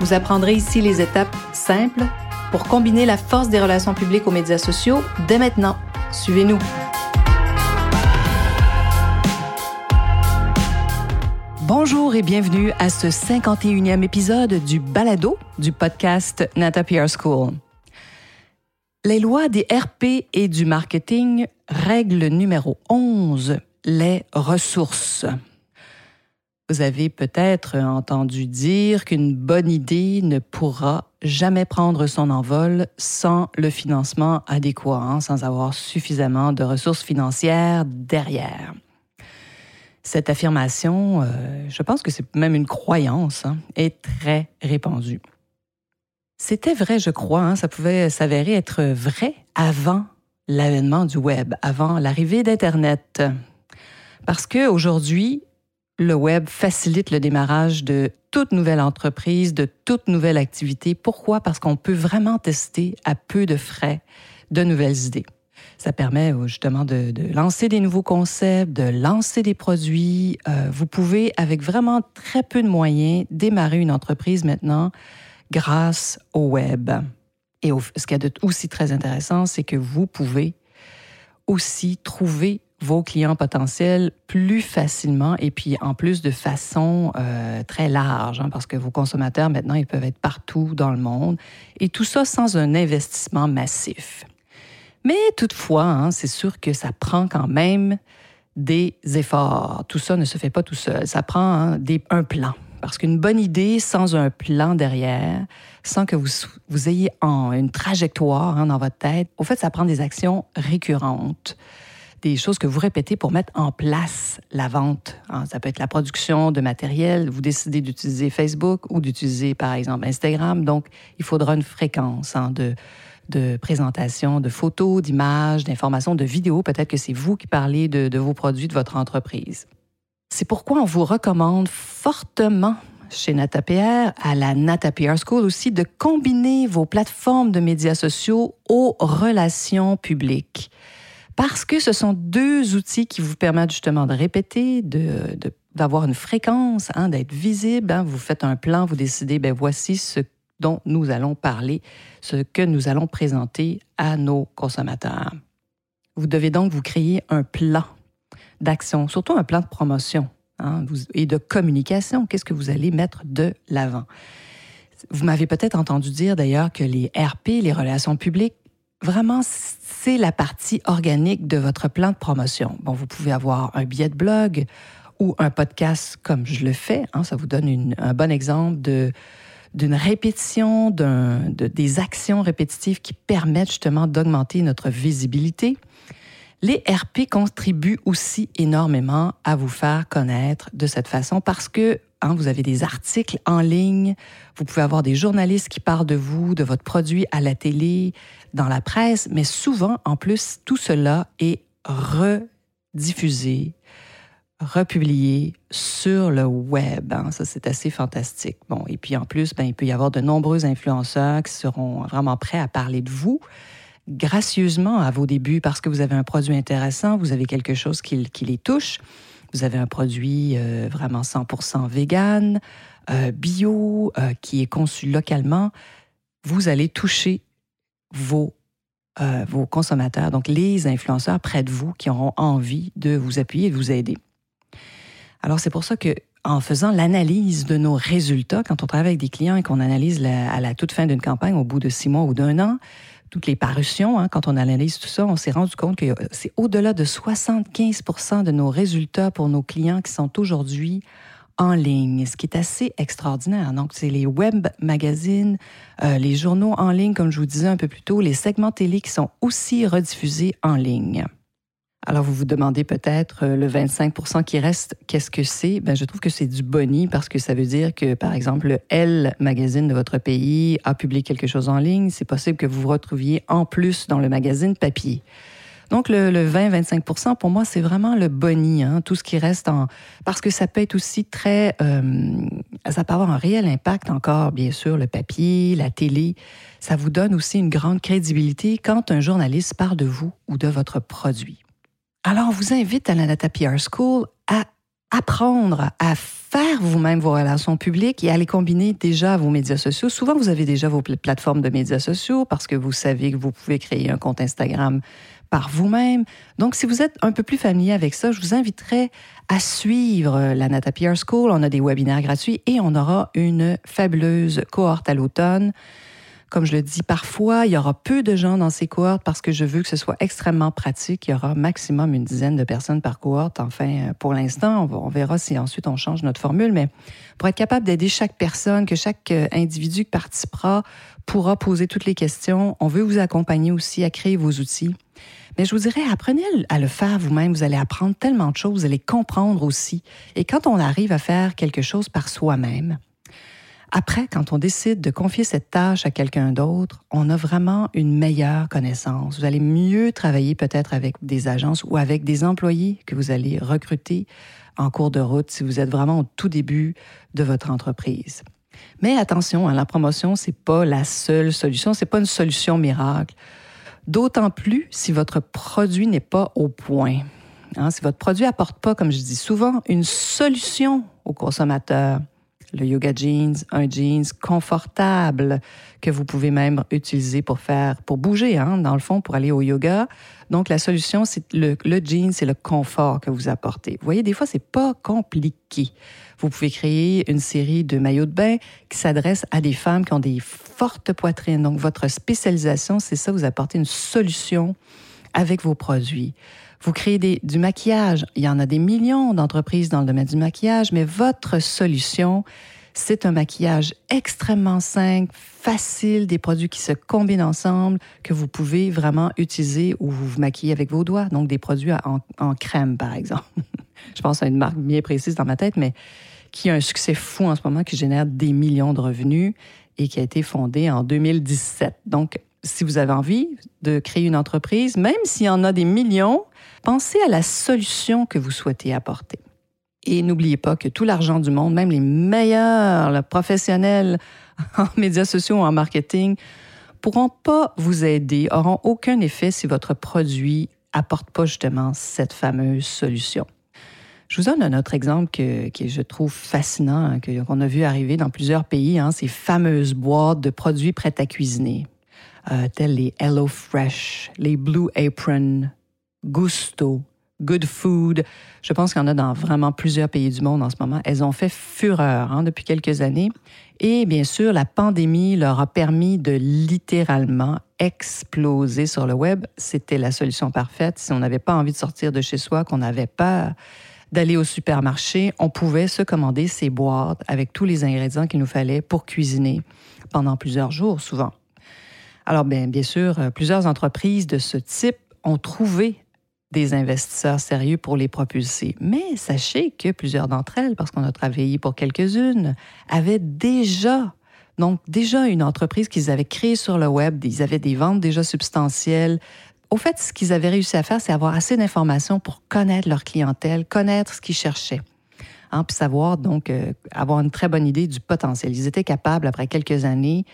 Vous apprendrez ici les étapes simples pour combiner la force des relations publiques aux médias sociaux dès maintenant. Suivez-nous. Bonjour et bienvenue à ce 51e épisode du Balado du podcast Nata PR School. Les lois des RP et du marketing, règle numéro 11, les ressources. Vous avez peut-être entendu dire qu'une bonne idée ne pourra jamais prendre son envol sans le financement adéquat, hein, sans avoir suffisamment de ressources financières derrière. Cette affirmation, euh, je pense que c'est même une croyance, hein, est très répandue. C'était vrai, je crois, hein, ça pouvait s'avérer être vrai avant l'avènement du web, avant l'arrivée d'Internet. Parce qu'aujourd'hui, le web facilite le démarrage de toute nouvelle entreprise, de toute nouvelle activité. Pourquoi? Parce qu'on peut vraiment tester à peu de frais de nouvelles idées. Ça permet euh, justement de, lancer des nouveaux concepts, de lancer des produits. Euh, vous pouvez, avec vraiment très peu de moyens, démarrer une entreprise maintenant grâce au web. Et ce qui est aussi très intéressant, c'est que vous pouvez aussi trouver vos clients potentiels plus facilement et puis en plus de façon euh, très large, hein, parce que vos consommateurs maintenant, ils peuvent être partout dans le monde et tout ça sans un investissement massif. Mais toutefois, hein, c'est sûr que ça prend quand même des efforts. Tout ça ne se fait pas tout seul. Ça prend hein, un plan. Parce qu'une bonne idée sans un plan derrière, sans que vous, ayez une trajectoire dans votre tête, au fait, ça prend des actions récurrentes des choses que vous répétez pour mettre en place la vente. Hein, ça peut être la production de matériel. Vous décidez d'utiliser Facebook ou d'utiliser, par exemple, Instagram. Donc, il faudra une fréquence hein, de, présentation de photos, d'images, d'informations, de vidéos. Peut-être que c'est vous qui parlez de, de vos produits, de votre entreprise. C'est pourquoi on vous recommande fortement chez NataPR, à la NataPR School aussi, de combiner vos plateformes de médias sociaux aux relations publiques parce que ce sont deux outils qui vous permettent justement de répéter, d'avoir une fréquence, hein, d'être visible. Hein. Vous faites un plan, vous décidez, ben voici ce dont nous allons parler, ce que nous allons présenter à nos consommateurs. Vous devez donc vous créer un plan d'action, surtout un plan de promotion hein, et de communication. Qu'est-ce que vous allez mettre de l'avant? Vous m'avez peut-être entendu dire d'ailleurs que les RP, les relations publiques, vraiment, c'est la partie organique de votre plan de promotion. Bon, vous pouvez avoir un billet de blog ou un podcast comme je le fais. Hein, ça vous donne un bon exemple d'une répétition, de, des actions répétitives qui permettent justement d'augmenter notre visibilité. Les RP contribuent aussi énormément à vous faire connaître de cette façon parce que Hein, vous avez des articles en ligne, vous pouvez avoir des journalistes qui parlent de vous, de votre produit à la télé, dans la presse, mais souvent, en plus, tout cela est rediffusé, republié sur le web. Hein. Ça, c'est assez fantastique. Bon, et puis en plus, ben, il peut y avoir de nombreux influenceurs qui seront vraiment prêts à parler de vous gracieusement à vos débuts parce que vous avez un produit intéressant, vous avez quelque chose qui, les touche. Vous avez un produit euh, vraiment 100% vegan, euh, bio, euh, qui est conçu localement. Vous allez toucher vos, vos consommateurs, donc les influenceurs près de vous qui auront envie de vous appuyer et de vous aider. Alors c'est pour ça que en faisant l'analyse de nos résultats, quand on travaille avec des clients et qu'on analyse à la toute fin d'une campagne, au bout de six mois ou d'un an, toutes les parutions, hein, quand on analyse tout ça, on s'est rendu compte que c'est au-delà de 75 de nos résultats pour nos clients qui sont aujourd'hui en ligne, ce qui est assez extraordinaire. Donc, c'est les web magazines, euh, les journaux en ligne, comme je vous disais un peu plus tôt, les segments télé qui sont aussi rediffusés en ligne. Alors, vous vous demandez peut-être euh, le 25% qui reste, qu'est-ce que c'est? Ben, je trouve que c'est du boni parce que ça veut dire que, par exemple, le L magazine de votre pays a publié quelque chose en ligne. C'est possible que vous vous retrouviez en plus dans le magazine papier. Donc, le, 20-25 pour moi, c'est vraiment le boni, hein, tout ce qui reste en... Parce que ça peut être aussi très... Euh, ça peut avoir un réel impact encore, bien sûr, le papier, la télé. Ça vous donne aussi une grande crédibilité quand un journaliste parle de vous ou de votre produit. Alors, on vous invite à la Nata PR School à apprendre à faire vous-même vos relations publiques et à les combiner déjà vos médias sociaux. Souvent, vous avez déjà vos plateformes de médias sociaux parce que vous savez que vous pouvez créer un compte Instagram par vous-même. Donc, si vous êtes un peu plus familier avec ça, je vous inviterai à suivre la Nata PR School. On a des webinaires gratuits et on aura une fabuleuse cohorte à l'automne comme je le dis parfois, il y aura peu de gens dans ces cohortes parce que je veux que ce soit extrêmement pratique. Il y aura maximum une dizaine de personnes par cohorte. Enfin, euh, pour l'instant, on, verra si ensuite on change notre formule, mais pour être capable d'aider chaque personne, que chaque euh, individu qui participera pourra poser toutes les questions, on veut vous accompagner aussi à créer vos outils. Mais je vous dirais, apprenez à le faire vous-même. Vous allez apprendre tellement de choses, vous allez comprendre aussi. Et quand on arrive à faire quelque chose par soi-même, après, quand on décide de confier cette tâche à quelqu'un d'autre, on a vraiment une meilleure connaissance. Vous allez mieux travailler peut-être avec des agences ou avec des employés que vous allez recruter en cours de route si vous êtes vraiment au tout début de votre entreprise. Mais attention, hein, la promotion, c'est pas la seule solution, c'est pas une solution miracle. D'autant plus si votre produit n'est pas au point. Hein, si votre produit apporte pas, comme je dis souvent, une solution au consommateur le yoga jeans, un jeans confortable que vous pouvez même utiliser pour faire, pour bouger, hein, dans le fond, pour aller au yoga. Donc, la solution, c'est le, le jean, c'est le confort que vous apportez. Vous voyez, des fois, c'est pas compliqué. Vous pouvez créer une série de maillots de bain qui s'adressent à des femmes qui ont des fortes poitrines. Donc, votre spécialisation, c'est ça, vous apportez une solution avec vos produits. Vous créez du maquillage. Il y en a des millions d'entreprises dans le domaine du maquillage, mais votre solution, c'est un maquillage extrêmement simple, facile, des produits qui se combinent ensemble, que vous pouvez vraiment utiliser ou vous vous maquillez avec vos doigts. Donc, des produits en, crème, par exemple. Je pense à une marque bien précise dans ma tête, mais qui a un succès fou en ce moment, qui génère des millions de revenus et qui a été fondée en 2017. Donc, si vous avez envie de créer une entreprise, même s'il y en a des millions, pensez à la solution que vous souhaitez apporter. Et n'oubliez pas que tout l'argent du monde, même les meilleurs professionnels en médias sociaux ou en marketing, pourront pas vous aider, auront aucun effet si votre produit apporte pas justement cette fameuse solution. Je vous donne un autre exemple que, que je trouve fascinant, hein, qu'on a vu arriver dans plusieurs pays, hein, ces fameuses boîtes de produits prêts à cuisiner, euh, tels les Hello Fresh, les Blue Apron, Gusto, Good Food. Je pense qu'il y en a dans vraiment plusieurs pays du monde en ce moment. Elles ont fait fureur hein, depuis quelques années. Et bien sûr, la pandémie leur a permis de littéralement exploser sur le web. C'était la solution parfaite. Si on n'avait pas envie de sortir de chez soi, qu'on n'avait pas d'aller au supermarché, on pouvait se commander ces boîtes avec tous les ingrédients qu'il nous fallait pour cuisiner pendant plusieurs jours, souvent. Alors, bien, bien sûr, plusieurs entreprises de ce type ont trouvé des investisseurs sérieux pour les propulser. Mais sachez que plusieurs d'entre elles, parce qu'on a travaillé pour quelques-unes, avaient déjà donc, déjà une entreprise qu'ils avaient créée sur le web, ils avaient des ventes déjà substantielles. Au fait, ce qu'ils avaient réussi à faire, c'est avoir assez d'informations pour connaître leur clientèle, connaître ce qu'ils cherchaient. Hein, puis savoir, donc, euh, avoir une très bonne idée du potentiel. Ils étaient capables, après quelques années,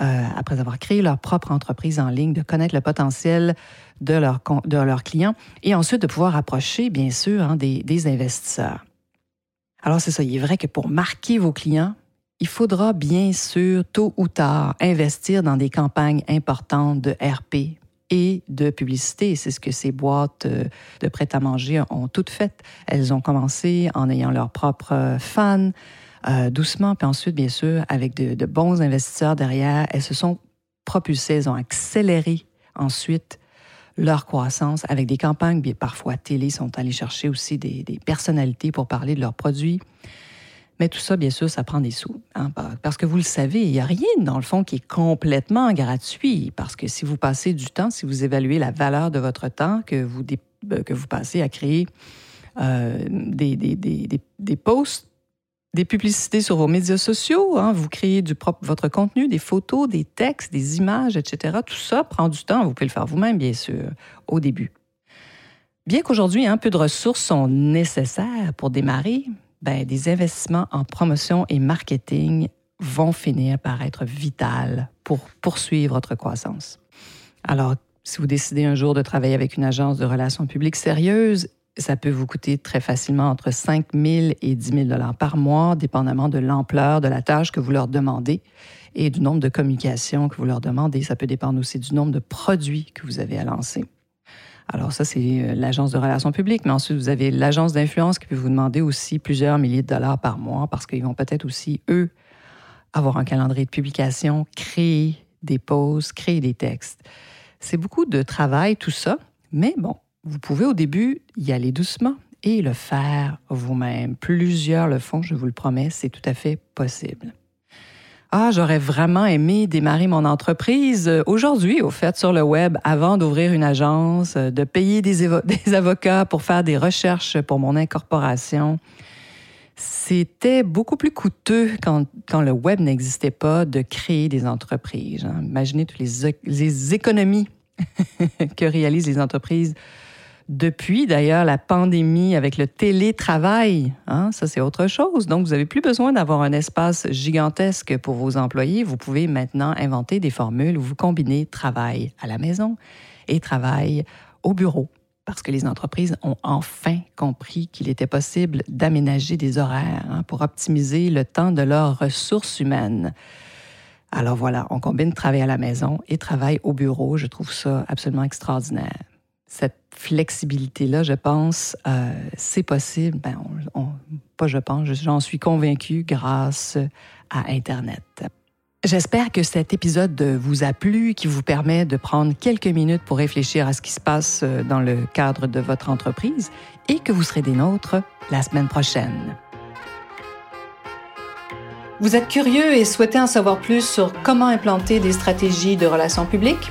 euh, après avoir créé leur propre entreprise en ligne, de connaître le potentiel de leurs de leur clients et ensuite de pouvoir approcher, bien sûr, hein, des, des investisseurs. Alors, c'est ça, il est vrai que pour marquer vos clients, il faudra bien sûr, tôt ou tard, investir dans des campagnes importantes de RP et de publicité. C'est ce que ces boîtes euh, de prêt-à-manger ont toutes fait. Elles ont commencé en ayant leurs propres fans, euh, doucement, puis ensuite, bien sûr, avec de, bons investisseurs derrière, elles se sont propulsées, elles ont accéléré ensuite leur croissance avec des campagnes, bien, parfois télé, sont allés chercher aussi des, des, personnalités pour parler de leurs produits. Mais tout ça, bien sûr, ça prend des sous. Hein, parce que vous le savez, il n'y a rien, dans le fond, qui est complètement gratuit. Parce que si vous passez du temps, si vous évaluez la valeur de votre temps, que vous euh, que vous passez à créer euh, des, des, des, des, posts, des publicités sur vos médias sociaux. Hein. Vous créez votre contenu, des photos, des textes, des images, etc. Tout ça prend du temps. Vous pouvez le faire vous-même, bien sûr, au début. Bien qu'aujourd'hui, un peu de ressources sont nécessaires pour démarrer, ben, des investissements en promotion et marketing vont finir par être vitales pour poursuivre votre croissance. Alors, si vous décidez un jour de travailler avec une agence de relations publiques sérieuse, ça peut vous coûter très facilement entre 5 000 et 10 000 dollars par mois, dépendamment de l'ampleur de la tâche que vous leur demandez et du nombre de communications que vous leur demandez. Ça peut dépendre aussi du nombre de produits que vous avez à lancer. Alors ça, c'est euh, l'agence de relations publiques, mais ensuite, vous avez l'agence d'influence qui peut vous demander aussi plusieurs milliers de dollars par mois parce qu'ils vont peut-être aussi, eux, avoir un calendrier de publication, créer des posts, créer des textes. C'est beaucoup de travail, tout ça, mais bon, vous pouvez au début y aller doucement et le faire vous-même. Plusieurs le font, je vous le promets, c'est tout à fait possible. Ah, j'aurais vraiment aimé démarrer mon entreprise euh, aujourd'hui, au fait, sur le web, avant d'ouvrir une agence, euh, de payer des, avocats pour faire des recherches pour mon incorporation. C'était beaucoup plus coûteux quand, le web n'existait pas de créer des entreprises. Hein. Imaginez toutes les économies que réalisent les entreprises depuis d'ailleurs la pandémie avec le télétravail. Hein, ça, c'est autre chose. Donc, vous n'avez plus besoin d'avoir un espace gigantesque pour vos employés. Vous pouvez maintenant inventer des formules où vous combinez travail à la maison et travail au bureau. Parce que les entreprises ont enfin compris qu'il était possible d'aménager des horaires hein, pour optimiser le temps de leurs ressources humaines. Alors voilà, on combine travail à la maison et travail au bureau. Je trouve ça absolument extraordinaire cette flexibilité-là, je pense, euh, c'est possible. Ben, pas je pense, j'en suis convaincue grâce à Internet. J'espère que cet épisode vous a plu, qui vous permet de prendre quelques minutes pour réfléchir à ce qui se passe euh, dans le cadre de votre entreprise et que vous serez des nôtres la semaine prochaine. Vous êtes curieux et souhaitez en savoir plus sur comment implanter des stratégies de relations publiques?